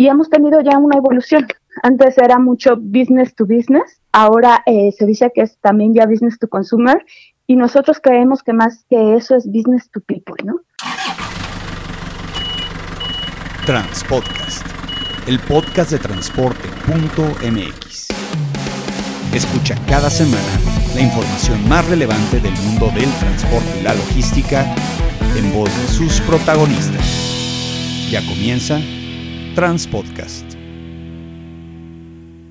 y hemos tenido ya una evolución. Antes era mucho business to business, ahora eh, se dice que es también ya business to consumer y nosotros creemos que más que eso es business to people, ¿no? Transpodcast, el podcast de transporte.mx. Escucha cada semana la información más relevante del mundo del transporte y la logística en voz de sus protagonistas. Ya comienza Transpodcast.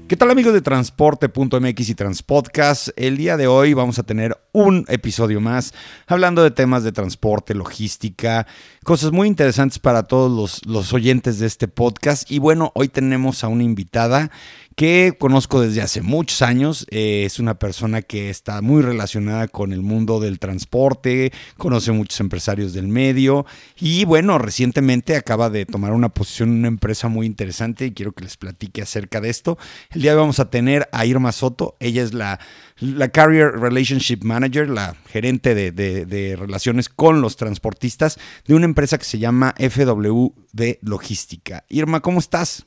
¿Qué tal amigos de transporte.mx y Transpodcast? El día de hoy vamos a tener un episodio más hablando de temas de transporte, logística, cosas muy interesantes para todos los, los oyentes de este podcast. Y bueno, hoy tenemos a una invitada que conozco desde hace muchos años. Eh, es una persona que está muy relacionada con el mundo del transporte, conoce muchos empresarios del medio y bueno, recientemente acaba de tomar una posición en una empresa muy interesante y quiero que les platique acerca de esto. El día de hoy vamos a tener a Irma Soto, ella es la, la Carrier Relationship Manager, la gerente de, de relaciones con los transportistas de una empresa que se llama FWD Logística. Irma, ¿cómo estás?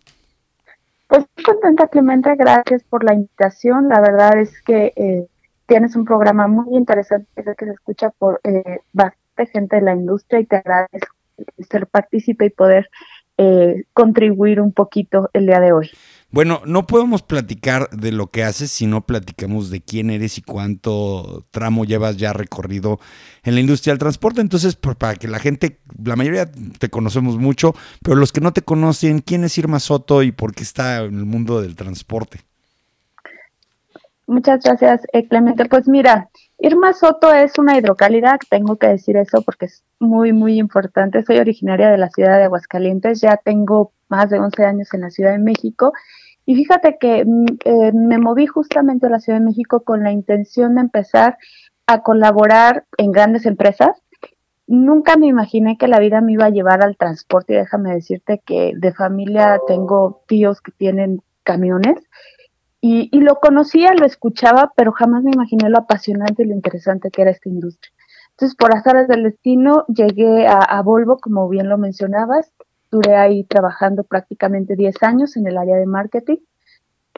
Pues contenta, Clemente, gracias por la invitación. La verdad es que eh, tienes un programa muy interesante que se escucha por eh, bastante gente de la industria y te agradezco ser partícipe y poder eh, contribuir un poquito el día de hoy. Bueno, no podemos platicar de lo que haces si no platicamos de quién eres y cuánto tramo llevas ya recorrido en la industria del transporte. Entonces, para que la gente, la mayoría te conocemos mucho, pero los que no te conocen, ¿quién es Irma Soto y por qué está en el mundo del transporte? Muchas gracias, eh, Clemente. Pues mira, Irma Soto es una hidrocálida, tengo que decir eso porque es muy, muy importante. Soy originaria de la ciudad de Aguascalientes, ya tengo más de 11 años en la Ciudad de México y fíjate que mm, eh, me moví justamente a la Ciudad de México con la intención de empezar a colaborar en grandes empresas. Nunca me imaginé que la vida me iba a llevar al transporte y déjame decirte que de familia tengo tíos que tienen camiones y, lo conocía, lo escuchaba, pero jamás me imaginé lo apasionante y lo interesante que era esta industria. Entonces, por azares del destino, llegué a Volvo, como bien lo mencionabas, Duré ahí trabajando prácticamente 10 años en el área de marketing.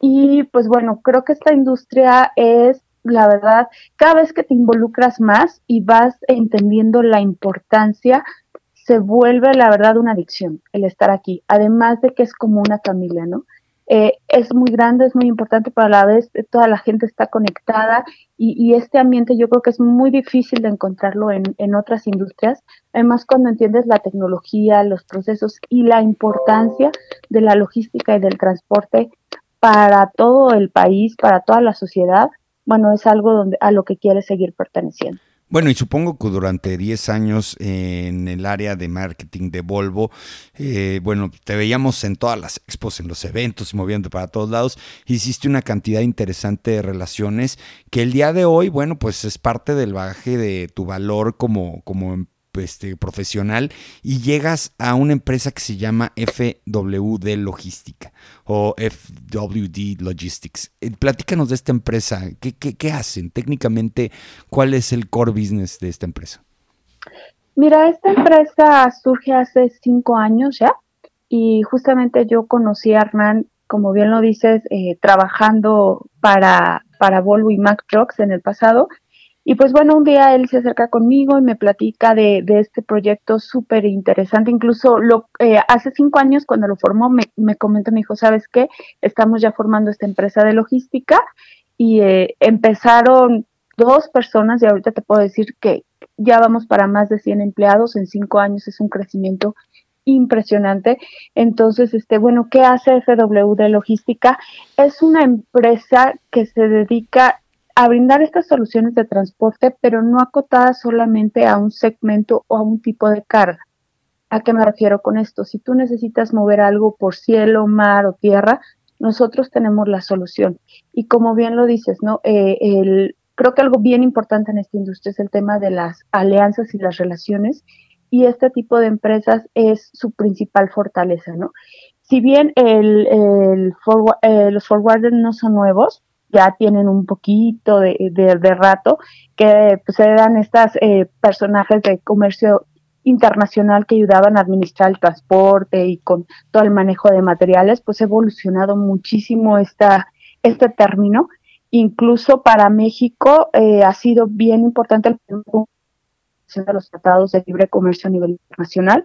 Y pues bueno, creo que esta industria es, la verdad, cada vez que te involucras más y vas entendiendo la importancia, se vuelve, la verdad, una adicción el estar aquí. Además de que es como una familia, ¿no? Eh, es muy grande, es muy importante, pero a la vez eh, toda la gente está conectada y, este ambiente yo creo que es muy difícil de encontrarlo en, en, otras industrias, además cuando entiendes la tecnología, los procesos y la importancia de la logística y del transporte para todo el país, para toda la sociedad, bueno, es algo donde, a lo que quieres seguir perteneciendo. Bueno, y supongo que durante 10 años en el área de marketing de Volvo, eh, bueno, te veíamos en todas las expos, en los eventos, moviendo para todos lados, hiciste una cantidad interesante de relaciones que el día de hoy, bueno, pues es parte del bagaje de tu valor como, como este, profesional y llegas a una empresa que se llama FWD Logística o FWD Logistics. Eh, platícanos de esta empresa. ¿Qué, qué, hacen técnicamente? ¿Cuál es el core business de esta empresa? Mira, esta empresa surge hace cinco años ya y justamente yo conocí a Hernán, como bien lo dices, eh, trabajando para, para Volvo y Mack Trucks en el pasado y pues bueno, un día él se acerca conmigo y me platica de, de este proyecto súper interesante. Incluso lo, eh, hace cinco años cuando lo formó me, me comentó, me dijo, ¿sabes qué? Estamos ya formando esta empresa de logística y eh, empezaron dos personas y ahorita te puedo decir que ya vamos para más de 100 empleados en cinco años. Es un crecimiento impresionante. Entonces, este, bueno, ¿qué hace FW de Logística? Es una empresa que se dedica a brindar estas soluciones de transporte, pero no acotadas solamente a un segmento o a un tipo de carga. ¿A qué me refiero con esto? Si tú necesitas mover algo por cielo, mar o tierra, nosotros tenemos la solución. Y como bien lo dices, ¿no? Eh, el, creo que algo bien importante en esta industria es el tema de las alianzas y las relaciones. Y este tipo de empresas es su principal fortaleza, ¿no? Si bien el, eh, los forwarders no son nuevos, ya tienen un poquito de, de, rato, que pues, se dan estas eh, personajes de comercio internacional que ayudaban a administrar el transporte y con todo el manejo de materiales, pues ha evolucionado muchísimo esta, este término. Incluso para México eh, ha sido bien importante el de los tratados de libre comercio a nivel internacional.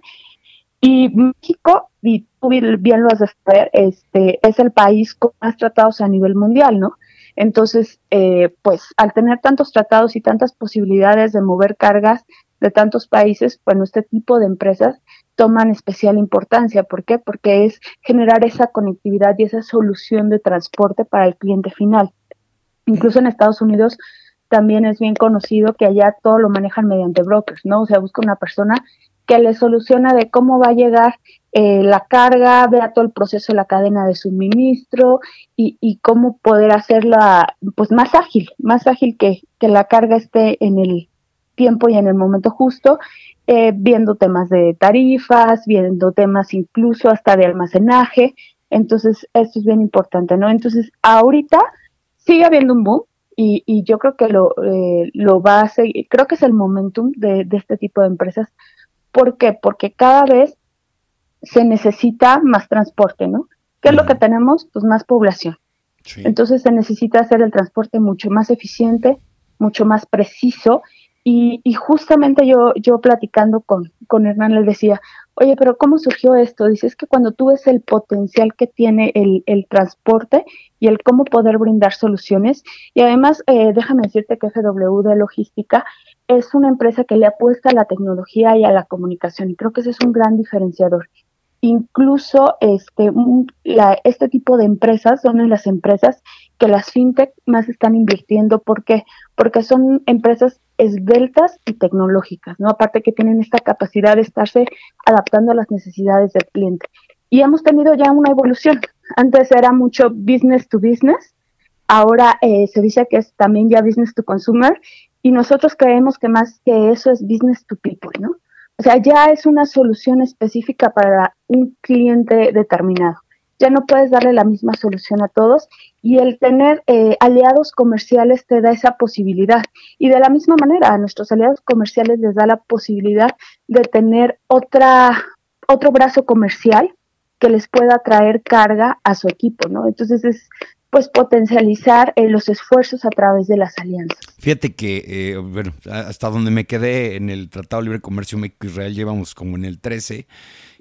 Y México, y tú bien lo has de saber, este, es el país con más tratados a nivel mundial, ¿no? Entonces, eh, pues al tener tantos tratados y tantas posibilidades de mover cargas de tantos países, bueno, este tipo de empresas toman especial importancia. ¿Por qué? Porque es generar esa conectividad y esa solución de transporte para el cliente final. Incluso en Estados Unidos también es bien conocido que allá todo lo manejan mediante brokers, ¿no? O sea, busca una persona que le soluciona de cómo va a llegar eh, la carga, vea todo el proceso de la cadena de suministro y, y, cómo poder hacerla pues más ágil, más ágil que, que la carga esté en el tiempo y en el momento justo, eh, viendo temas de tarifas, viendo temas incluso hasta de almacenaje. Entonces, esto es bien importante, ¿no? Entonces, ahorita sigue habiendo un boom, y, y, yo creo que lo, eh, lo va a seguir, creo que es el momentum de, de, este tipo de empresas ¿Por qué? Porque cada vez se necesita más transporte, ¿no? ¿Qué es lo que tenemos? Pues más población. Entonces se necesita hacer el transporte mucho más eficiente, mucho más preciso. Y, y justamente yo, yo platicando con, con Hernán les decía, oye, pero ¿cómo surgió esto? Dices que cuando tú ves el potencial que tiene el, el transporte y el cómo poder brindar soluciones, y además eh, déjame decirte que FW de Logística es una empresa que le apuesta a la tecnología y a la comunicación y creo que ese es un gran diferenciador. Incluso este, la, este tipo de empresas son las empresas que las fintech más están invirtiendo. ¿Por qué? Porque son empresas esbeltas y tecnológicas, ¿no? Aparte que tienen esta capacidad de estarse adaptando a las necesidades del cliente. Y hemos tenido ya una evolución. Antes era mucho business to business, ahora eh, se dice que es también ya business to consumer y nosotros creemos que más que eso es business to people, ¿no? O sea, ya es una solución específica para un cliente determinado. Ya no puedes darle la misma solución a todos y el tener eh, aliados comerciales te da esa posibilidad. Y de la misma manera, a nuestros aliados comerciales les da la posibilidad de tener otra, otro brazo comercial que les pueda traer carga a su equipo, ¿no? Entonces es pues potencializar eh, los esfuerzos a través de las alianzas. Fíjate que, eh, bueno, hasta donde me quedé en el Tratado de Libre Comercio México-Israel llevamos como en el 13,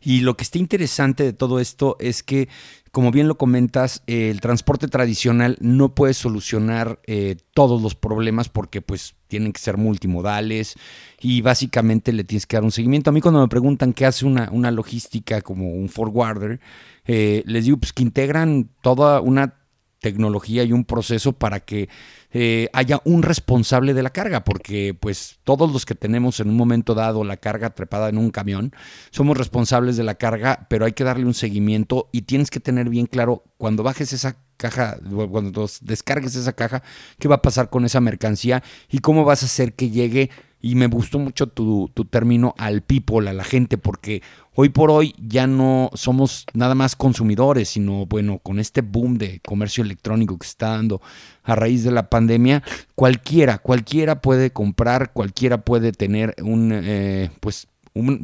y lo que está interesante de todo esto es que, como bien lo comentas, el transporte tradicional no puede solucionar eh, todos los problemas porque pues tienen que ser multimodales y básicamente le tienes que dar un seguimiento. A mí cuando me preguntan qué hace una, una logística como un forwarder, les digo pues que integran toda una tecnología y un proceso para que eh, haya un responsable de la carga, porque pues todos los que tenemos en un momento dado la carga trepada en un camión, somos responsables de la carga, pero hay que darle un seguimiento y tienes que tener bien claro cuando bajes esa caja, cuando descargues esa caja, qué va a pasar con esa mercancía y cómo vas a hacer que llegue y me gustó mucho tu, tu, término al people, a la gente, porque hoy por hoy ya no somos nada más consumidores, sino bueno, con este boom de comercio electrónico que se está dando a raíz de la pandemia, cualquiera, cualquiera puede comprar, cualquiera puede tener un, eh, pues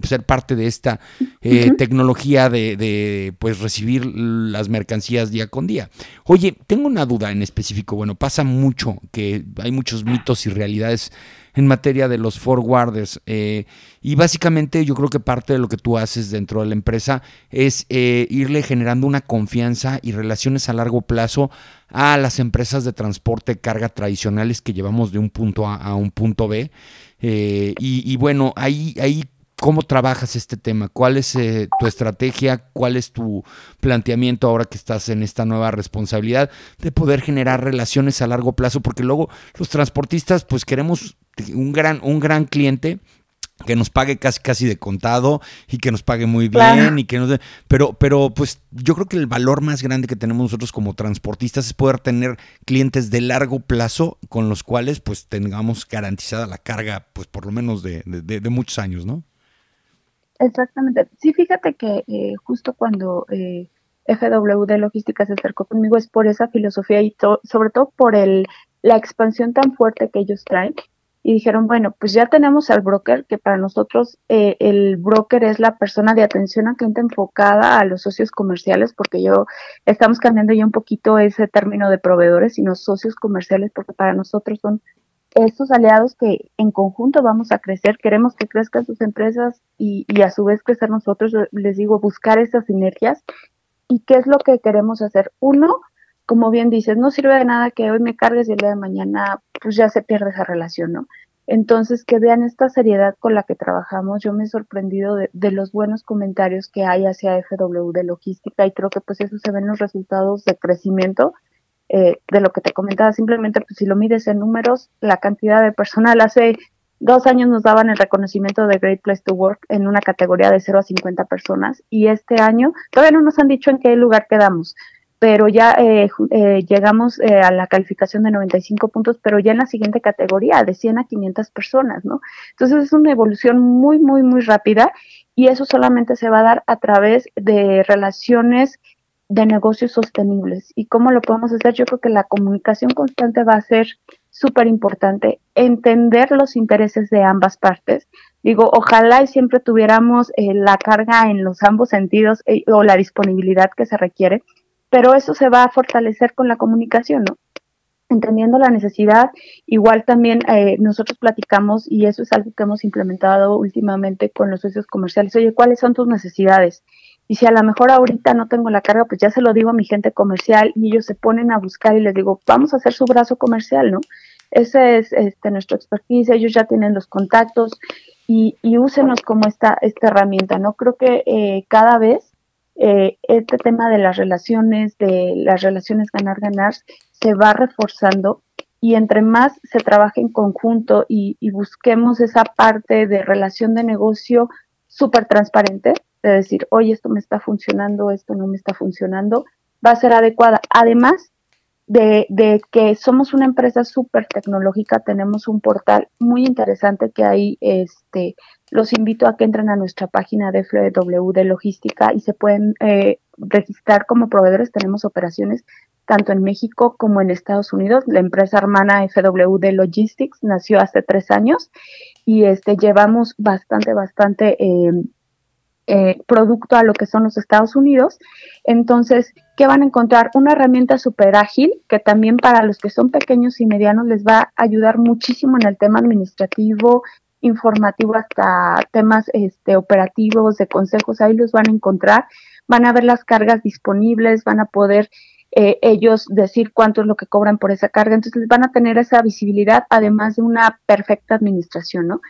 ser parte de esta eh, tecnología de, de, pues recibir las mercancías día con día. Oye, tengo una duda en específico. Bueno, pasa mucho que hay muchos mitos y realidades en materia de los forwarders. Eh, y básicamente yo creo que parte de lo que tú haces dentro de la empresa es eh, irle generando una confianza y relaciones a largo plazo a las empresas de transporte carga tradicionales que llevamos de un punto A a un punto B. y, y, bueno, ahí, ahí ¿Cómo trabajas este tema? ¿Cuál es eh, tu estrategia? ¿Cuál es tu planteamiento ahora que estás en esta nueva responsabilidad de poder generar relaciones a largo plazo? Porque luego los transportistas pues queremos un gran, un gran cliente que nos pague casi casi de contado y que nos pague muy bien y que nos pero pero pues yo creo que el valor más grande que tenemos nosotros como transportistas es poder tener clientes de largo plazo con los cuales pues tengamos garantizada la carga pues por lo menos de, de muchos años, ¿no? Exactamente. Sí, fíjate que eh, justo cuando eh, FW de Logística se acercó conmigo es por esa filosofía y sobre todo por el, la expansión tan fuerte que ellos traen. y dijeron, bueno, pues ya tenemos al broker, que para nosotros eh, el broker es la persona de atención al cliente enfocada a los socios comerciales, porque yo estamos cambiando ya un poquito ese término de proveedores, sino socios comerciales, porque para nosotros son estos aliados que en conjunto vamos a crecer, queremos que crezcan sus empresas y, a su vez crecer nosotros, les digo, buscar esas sinergias. ¿Y qué es lo que queremos hacer? Uno, como bien dices, no sirve de nada que hoy me cargues y el día de mañana pues ya se pierde esa relación, ¿no? Entonces, que vean esta seriedad con la que trabajamos. Yo me he sorprendido de, de, los buenos comentarios que hay hacia FW de logística y creo que pues eso se ven los resultados de crecimiento eh, de lo que te comentaba. Simplemente, pues si lo mides en números, la cantidad de personal hace dos años nos daban el reconocimiento de Great Place to Work en una categoría de 0 a 50 personas y este año todavía no nos han dicho en qué lugar quedamos, pero ya eh, eh, llegamos eh, a la calificación de 95 puntos, pero ya en la siguiente categoría, de 100 a 500 personas, ¿no? Entonces es una evolución muy, muy, muy rápida y eso solamente se va a dar a través de relaciones de negocios sostenibles. ¿Y cómo lo podemos hacer? Yo creo que la comunicación constante va a ser súper importante, entender los intereses de ambas partes. Digo, ojalá y siempre tuviéramos la carga en los ambos sentidos o la disponibilidad que se requiere, pero eso se va a fortalecer con la comunicación, ¿no? Entendiendo la necesidad, igual también eh, nosotros platicamos, y eso es algo que hemos implementado últimamente con los socios comerciales, oye, ¿cuáles son tus necesidades? Y si a lo mejor ahorita no tengo la carga, pues ya se lo digo a mi gente comercial y ellos se ponen a buscar y les digo, vamos a hacer su brazo comercial, ¿no? Ese es este, nuestro expertise, ellos ya tienen los contactos y, y úsenos como esta, esta herramienta, ¿no? Creo que eh, cada vez eh, este tema de las relaciones, de las relaciones ganar-ganar, se va reforzando y entre más se trabaje en conjunto y, busquemos esa parte de relación de negocio súper transparente, de decir, oye, esto me está funcionando, esto no me está funcionando, va a ser adecuada. Además de, de que somos una empresa súper tecnológica, tenemos un portal muy interesante que ahí este, los invito a que entren a nuestra página de FW de logística y se pueden eh, registrar como proveedores. Tenemos operaciones tanto en México como en Estados Unidos. La empresa hermana FW de Logistics nació hace tres años y este llevamos bastante, bastante eh, eh, producto a lo que son los Estados Unidos. Entonces, ¿qué van a encontrar? Una herramienta súper ágil que también para los que son pequeños y medianos les va a ayudar muchísimo en el tema administrativo, informativo hasta temas este, operativos, de consejos, ahí los van a encontrar, van a ver las cargas disponibles, van a poder eh, ellos decir cuánto es lo que cobran por esa carga, entonces van a tener esa visibilidad, además de una perfecta administración, ¿no?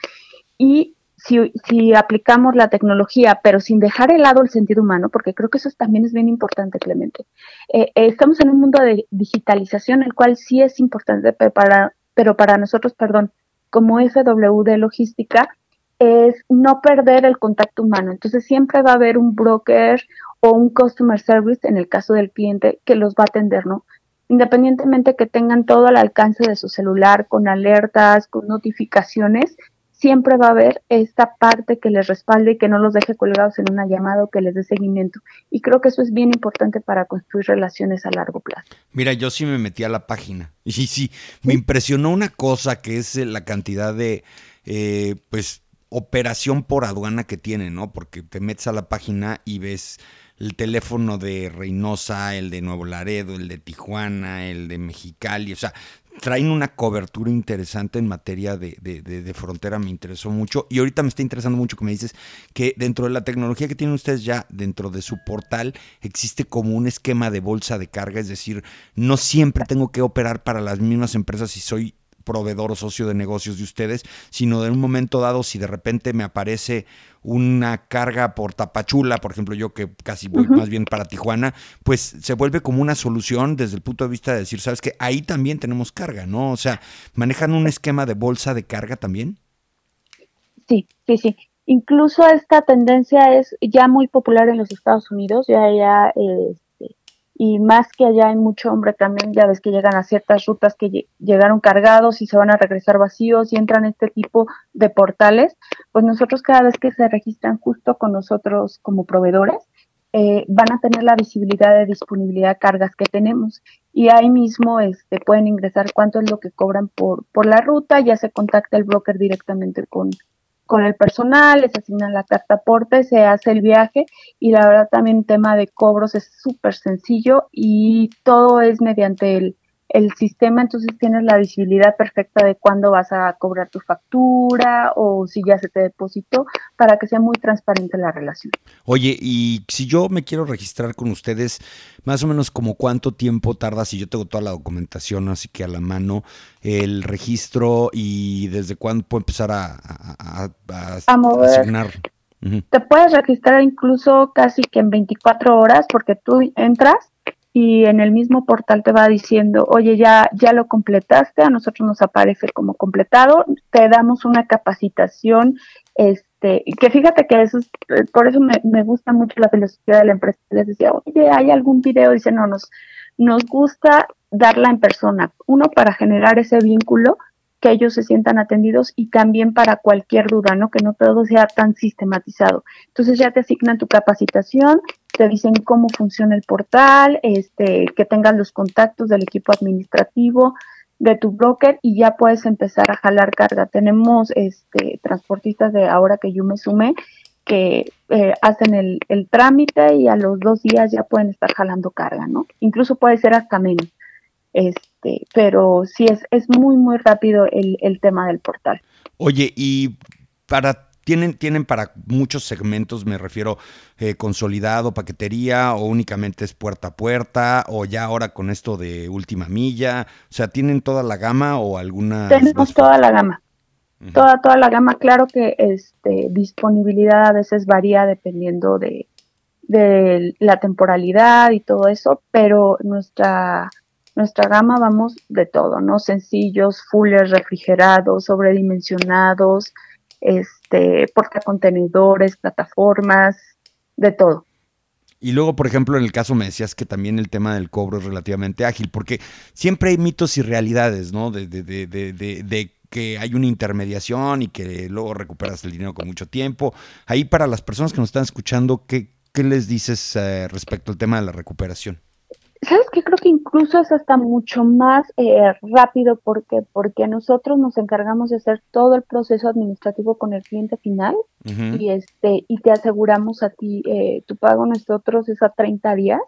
Y si, aplicamos la tecnología, pero sin dejar de lado el sentido humano, porque creo que eso también es bien importante, Clemente. Eh, eh, estamos en un mundo de digitalización, el cual sí es importante, para, pero para nosotros, perdón, como FW de logística es no perder el contacto humano. Entonces siempre va a haber un broker o un customer service en el caso del cliente que los va a atender, ¿no? Independientemente que tengan todo al alcance de su celular, con alertas, con notificaciones, siempre va a haber esta parte que les respalde y que no los deje colgados en una llamada o que les dé seguimiento. Y creo que eso es bien importante para construir relaciones a largo plazo. Mira, yo sí me metí a la página y sí, me impresionó una cosa que es la cantidad de, eh, pues, operación por aduana que tiene, ¿no? Porque te metes a la página y ves el teléfono de Reynosa, el de Nuevo Laredo, el de Tijuana, el de Mexicali, o sea, traen una cobertura interesante en materia de, de, frontera, me interesó mucho. Y ahorita me está interesando mucho que me dices que dentro de la tecnología que tienen ustedes ya, dentro de su portal, existe como un esquema de bolsa de carga, es decir, no siempre tengo que operar para las mismas empresas si soy proveedor o socio de negocios de ustedes, sino de un momento dado, si de repente me aparece una carga por Tapachula, por ejemplo, yo que casi voy más bien para Tijuana, pues se vuelve como una solución desde el punto de vista de decir, sabes que ahí también tenemos carga, ¿no? O sea, ¿manejan un esquema de bolsa de carga también? Sí, sí, sí. Incluso esta tendencia es ya muy popular en los Estados Unidos, ya, ya eh, y más que allá hay mucho hombre también, ya ves que llegan a ciertas rutas que llegaron cargados y se van a regresar vacíos y entran este tipo de portales, pues nosotros cada vez que se registran justo con nosotros como proveedores, eh, van a tener la visibilidad de disponibilidad de cargas que tenemos. Y ahí mismo este, pueden ingresar cuánto es lo que cobran por, por la ruta, ya se contacta el broker directamente con, con el personal, les asignan la carta aporte, se hace el viaje y la verdad también el tema de cobros es súper sencillo y todo es mediante el, el sistema entonces tienes la visibilidad perfecta de cuándo vas a cobrar tu factura o si ya se te depositó para que sea muy transparente la relación. Oye, y si yo me quiero registrar con ustedes, más o menos como cuánto tiempo tarda si yo tengo toda la documentación así que a la mano, el registro y desde cuándo puedo empezar a, a, asignar. Te puedes registrar incluso casi que en 24 horas porque tú entras y en el mismo portal te va diciendo, oye, ya, ya lo completaste, a nosotros nos aparece como completado, te damos una capacitación, este, que fíjate que eso es, eh, por eso me, me gusta mucho la filosofía de la empresa. Les decía, oye, ¿hay algún video? Dice, no, nos, nos gusta darla en persona, uno para generar ese vínculo, que ellos se sientan atendidos y también para cualquier duda, ¿no? Que no todo sea tan sistematizado. Entonces ya te asignan tu capacitación, te dicen cómo funciona el portal, este, que tengas los contactos del equipo administrativo de tu broker y ya puedes empezar a jalar carga. Tenemos este transportistas de ahora que yo me sumé que eh, hacen el, trámite y a los dos días ya pueden estar jalando carga, ¿no? Incluso puede ser hasta menos. Este, pero sí es, es muy, muy rápido el, el tema del portal. Oye, y para tienen, tienen para muchos segmentos, me refiero eh, consolidado, paquetería, o únicamente es puerta a puerta, o ya ahora con esto de última milla, o sea, ¿tienen toda la gama o alguna? Tenemos toda la gama. Toda, toda la gama, claro que este disponibilidad a veces varía dependiendo de, de la temporalidad y todo eso, pero nuestra nuestra gama vamos de todo, ¿no? Sencillos, fullers, refrigerados, sobredimensionados, este, portacontenedores, plataformas, de todo. Y luego, por ejemplo, en el caso me decías que también el tema del cobro es relativamente ágil, porque siempre hay mitos y realidades, ¿no? De, de, de, de que hay una intermediación y que luego recuperas el dinero con mucho tiempo. Ahí para las personas que nos están escuchando, ¿qué, qué les dices eh, respecto al tema de la recuperación? ¿Sabes qué? Creo que incluso es hasta mucho más eh, rápido porque porque nosotros nos encargamos de hacer todo el proceso administrativo con el cliente final y este y te aseguramos a ti eh, tu pago nosotros es a 30 días.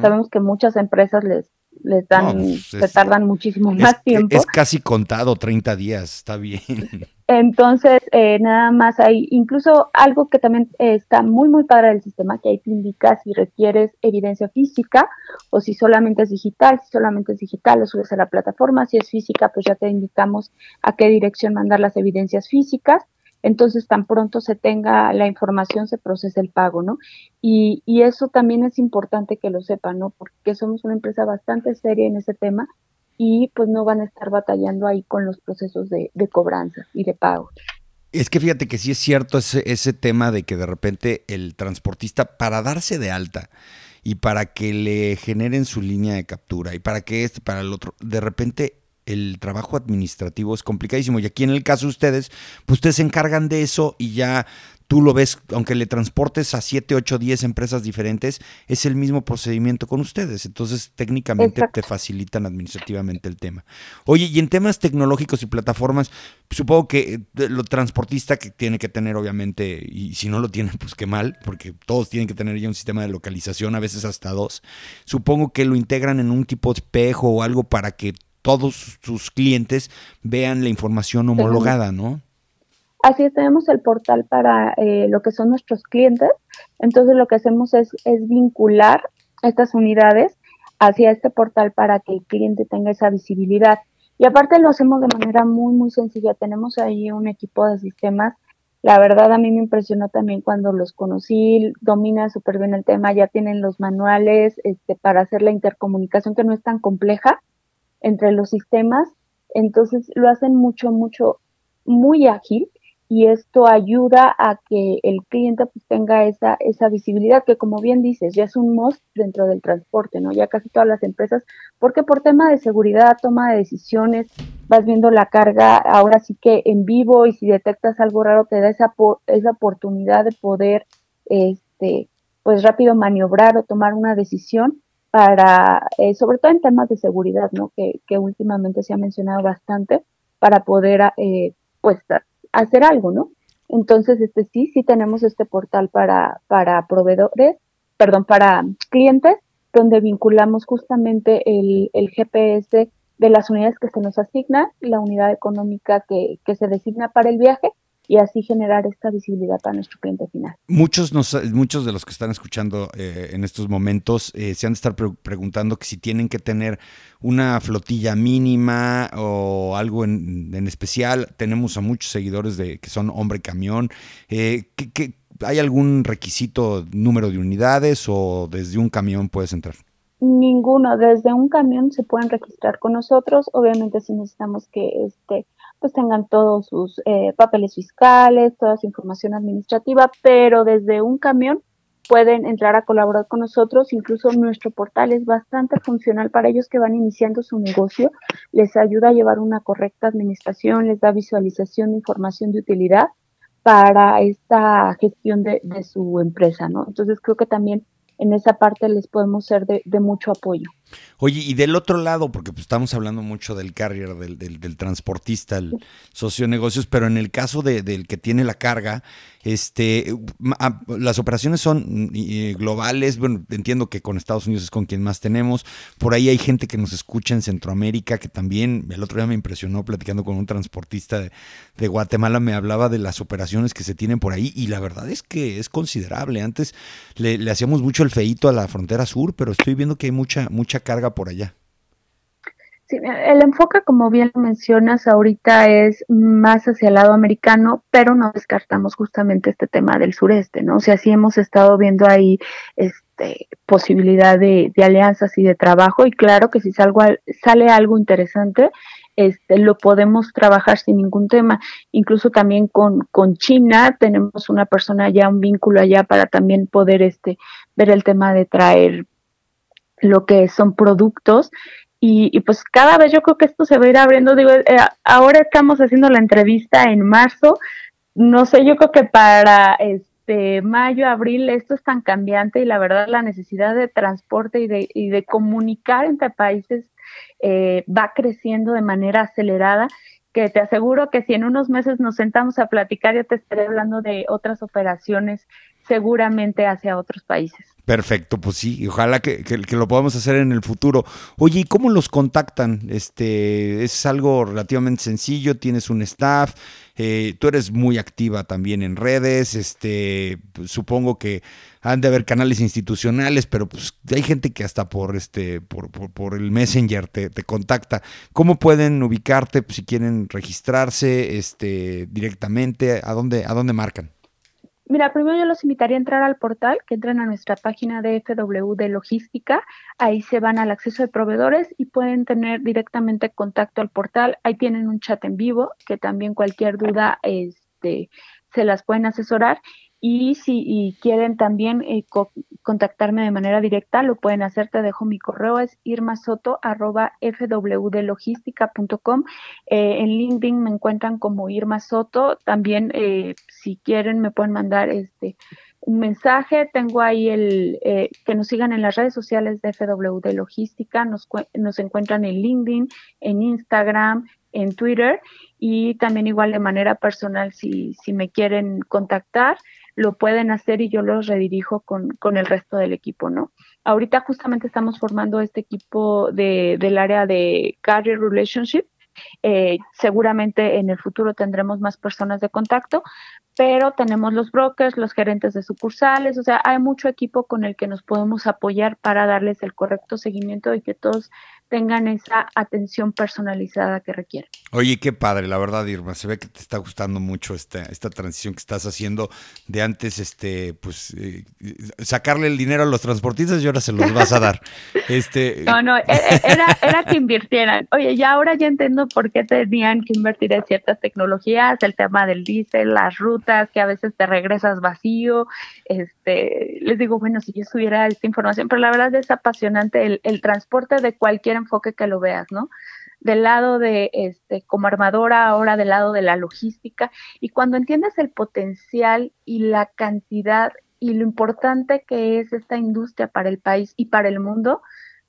Sabemos que muchas empresas les les dan, pues, se tardan muchísimo más tiempo. Es casi contado 30 días, está bien. Entonces, eh, nada más hay, incluso algo que también está muy, muy padre del sistema, que ahí te indica si requieres evidencia física o si solamente es digital. Si solamente es digital, lo subes a la plataforma. Si es física, pues ya te indicamos a qué dirección mandar las evidencias físicas entonces tan pronto se tenga la información se procesa el pago, ¿no? Y, y eso también es importante que lo sepan, ¿no? Porque somos una empresa bastante seria en ese tema y pues no van a estar batallando ahí con los procesos de, cobranza y de pago. Es que fíjate que sí es cierto ese, ese tema de que de repente el transportista, para darse de alta y para que le generen su línea de captura y para que este, para el otro, de repente el trabajo administrativo es complicadísimo. Y aquí en el caso de ustedes, pues ustedes se encargan de eso y ya tú lo ves, aunque le transportes a 7, 8, 10 empresas diferentes, es el mismo procedimiento con ustedes. Entonces, técnicamente te facilitan administrativamente el tema. Oye, y en temas tecnológicos y plataformas, supongo que eh, lo transportista que tiene que tener, obviamente, y si no lo tiene, pues qué mal, porque todos tienen que tener ya un sistema de localización, a veces hasta dos. Supongo que lo integran en un tipo de espejo o algo para que todos sus clientes vean la información homologada, ¿no? Así es, tenemos el portal para eh, lo que son nuestros clientes. Entonces lo que hacemos es, es vincular estas unidades hacia este portal para que el cliente tenga esa visibilidad. Y aparte lo hacemos de manera muy, muy sencilla. Tenemos ahí un equipo de sistemas. La verdad a mí me impresionó también cuando los conocí, domina súper bien el tema, ya tienen los manuales este, para hacer la intercomunicación que no es tan compleja entre los sistemas, entonces lo hacen mucho, mucho, muy ágil y esto ayuda a que el cliente pues tenga esa, esa visibilidad que como bien dices, ya es un must dentro del transporte, ¿no? Ya casi todas las empresas, porque por tema de seguridad, toma de decisiones, vas viendo la carga ahora sí que en vivo y si detectas algo raro te da esa, esa oportunidad de poder este, pues rápido maniobrar o tomar una decisión para, eh, sobre todo en temas de seguridad, ¿no? Que, que últimamente se ha mencionado bastante, para poder, eh, pues, hacer algo, ¿no? Entonces, este sí, sí tenemos este portal para, para proveedores, perdón, para clientes, donde vinculamos justamente el, el GPS de las unidades que se nos asigna, la unidad económica que, que se designa para el viaje y así generar esta visibilidad para nuestro cliente final. Muchos, nos, muchos de los que están escuchando eh, en estos momentos eh, se han de estar preguntando que si tienen que tener una flotilla mínima o algo en, especial. Tenemos a muchos seguidores de que son hombre camión. Eh, hay algún requisito, número de unidades o desde un camión puedes entrar? Ninguno, desde un camión se pueden registrar con nosotros. Obviamente si necesitamos que este pues tengan todos sus eh, papeles fiscales, toda su información administrativa, pero desde un camión pueden entrar a colaborar con nosotros. Incluso nuestro portal es bastante funcional para ellos que van iniciando su negocio. Les ayuda a llevar una correcta administración, les da visualización de información de utilidad para esta gestión de, de su empresa, ¿no? Entonces creo que también en esa parte les podemos ser de, mucho apoyo. Oye, y del otro lado, porque pues, estamos hablando mucho del carrier, del, del, transportista, el socio de negocios, pero en el caso del que tiene la carga, este, ah, las operaciones son globales. Bueno, entiendo que con Estados Unidos es con quien más tenemos. Por ahí hay gente que nos escucha en Centroamérica, que también el otro día me impresionó platicando con un transportista de, de Guatemala, me hablaba de las operaciones que se tienen por ahí y la verdad es que es considerable. Antes le, le hacíamos mucho el feito a la frontera sur, pero estoy viendo que hay mucha, mucha carga por allá. Sí, el enfoque, como bien mencionas, ahorita es más hacia el lado americano, pero no descartamos justamente este tema del sureste, ¿no? O sea, sí hemos estado viendo ahí este, posibilidad de, alianzas y de trabajo, y claro que si salgo, sale algo interesante, este, lo podemos trabajar sin ningún tema. Incluso también con, con China tenemos una persona ya, un vínculo allá para también poder este, ver el tema de traer lo que son productos y, pues cada vez yo creo que esto se va a ir abriendo. Digo, eh, ahora estamos haciendo la entrevista en marzo. No sé, yo creo que para este mayo, abril, esto es tan cambiante y la verdad la necesidad de transporte y de, y de comunicar entre países eh, va creciendo de manera acelerada que te aseguro que si en unos meses nos sentamos a platicar, yo te estaré hablando de otras operaciones seguramente hacia otros países. Perfecto, pues sí, ojalá que, lo podamos hacer en el futuro. Oye, ¿y cómo los contactan? Este, es algo relativamente sencillo, tienes un staff, eh, tú eres muy activa también en redes, este, pues, supongo que han de haber canales institucionales, pero pues hay gente que hasta por este, por, por, el Messenger te, te, contacta. ¿Cómo pueden ubicarte pues, si quieren registrarse este, directamente? ¿A dónde, a dónde marcan? Mira, primero yo los invitaría a entrar al portal, que entren a nuestra página de FW de Logística. Ahí se van al acceso de proveedores y pueden tener directamente contacto al portal. Ahí tienen un chat en vivo, que también cualquier duda este, se las pueden asesorar. Y si quieren también eh, contactarme de manera directa, lo pueden hacer. Te dejo mi correo, es irmasoto.fwdelogística.com. Eh, en LinkedIn me encuentran como Irma Soto. También, eh, si quieren, me pueden mandar este un mensaje. Tengo ahí el eh, que nos sigan en las redes sociales de FW de Logística. Nos, nos encuentran en LinkedIn, en Instagram, en Twitter y también igual de manera personal si, si me quieren contactar lo pueden hacer y yo los redirijo con, con el resto del equipo, ¿no? Ahorita justamente estamos formando este equipo de, del área de Career Relationship. Eh, seguramente en el futuro tendremos más personas de contacto, pero tenemos los brokers, los gerentes de sucursales, o sea, hay mucho equipo con el que nos podemos apoyar para darles el correcto seguimiento y que todos tengan esa atención personalizada que requieren. Oye, qué padre, la verdad, Irma, se ve que te está gustando mucho esta, esta transición que estás haciendo de antes, este, pues, eh, sacarle el dinero a los transportistas y ahora se los vas a dar. este... No, no, e, e, era, era que invirtieran. Oye, ya ahora ya entiendo por qué tenían que invertir en ciertas tecnologías, el tema del diésel, las rutas, que a veces te regresas vacío. Este, les digo, bueno, si yo subiera esta información, pero la verdad es apasionante el, el transporte de cualquier enfoque que lo veas, ¿no? Del lado de, este, como armadora, ahora del lado de la logística, y cuando entiendes el potencial y la cantidad y lo importante que es esta industria para el país y para el mundo,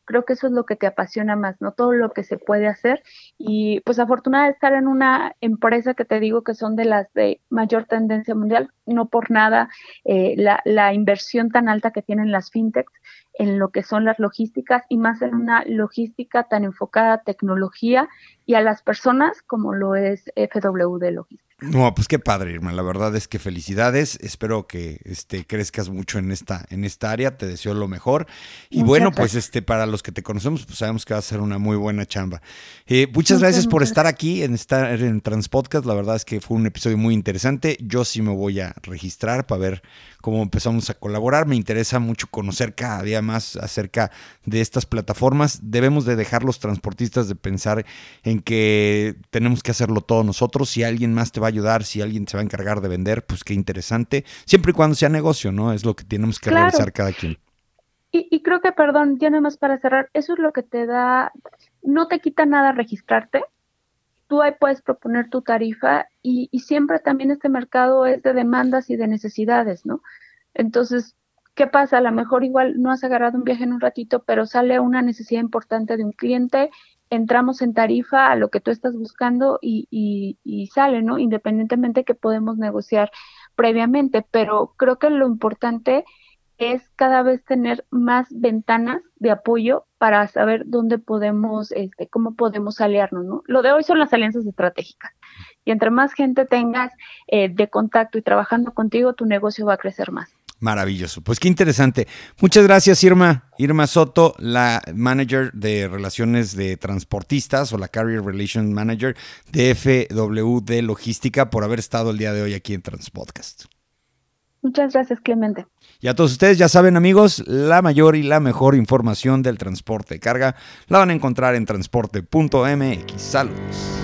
creo que eso es lo que te apasiona más, ¿no? Todo lo que se puede hacer. Y pues afortunada de estar en una empresa que te digo que son de las de mayor tendencia mundial, no por nada eh, la, la inversión tan alta que tienen las fintechs en lo que son las logísticas y más en una logística tan enfocada a tecnología y a las personas como lo es FW de Logística. No, pues qué padre, Irma. La verdad es que felicidades. Espero que este, crezcas mucho en esta, en esta área. Te deseo lo mejor. Y bueno, pues este, para los que te conocemos, pues sabemos que va a ser una muy buena chamba. Eh, muchas gracias por estar aquí en estar en Transpodcast. La verdad es que fue un episodio muy interesante. Yo sí me voy a registrar para ver cómo empezamos a colaborar. Me interesa mucho conocer cada día más acerca de estas plataformas. Debemos de dejar los transportistas de pensar en que tenemos que hacerlo todos nosotros. Si alguien más te va a ayudar, si alguien se va a encargar de vender, pues qué interesante. Siempre y cuando sea negocio, ¿no? Es lo que tenemos que realizar cada quien. Y, y, creo que, perdón, ya nada más para cerrar, eso es lo que te da, no te quita nada registrarte, tú ahí puedes proponer tu tarifa y, siempre también este mercado es de demandas y de necesidades, ¿no? Entonces, ¿qué pasa? A lo mejor igual no has agarrado un viaje en un ratito, pero sale una necesidad importante de un cliente, entramos en tarifa a lo que tú estás buscando y, y, sale, ¿no? Independientemente que podemos negociar previamente, pero creo que lo importante es cada vez tener más ventanas de apoyo para saber dónde podemos, este, cómo podemos aliarnos, ¿no? Lo de hoy son las alianzas estratégicas. Y entre más gente tengas eh, de contacto y trabajando contigo, tu negocio va a crecer más. Maravilloso. Pues qué interesante. Muchas gracias, Irma. Irma Soto, la manager de relaciones de transportistas o la Carrier Relations Manager de FWD Logística, por haber estado el día de hoy aquí en Transpodcast. Muchas gracias, Clemente. Y a todos ustedes ya saben, amigos, la mayor y la mejor información del transporte de carga la van a encontrar en transporte.mx. Saludos.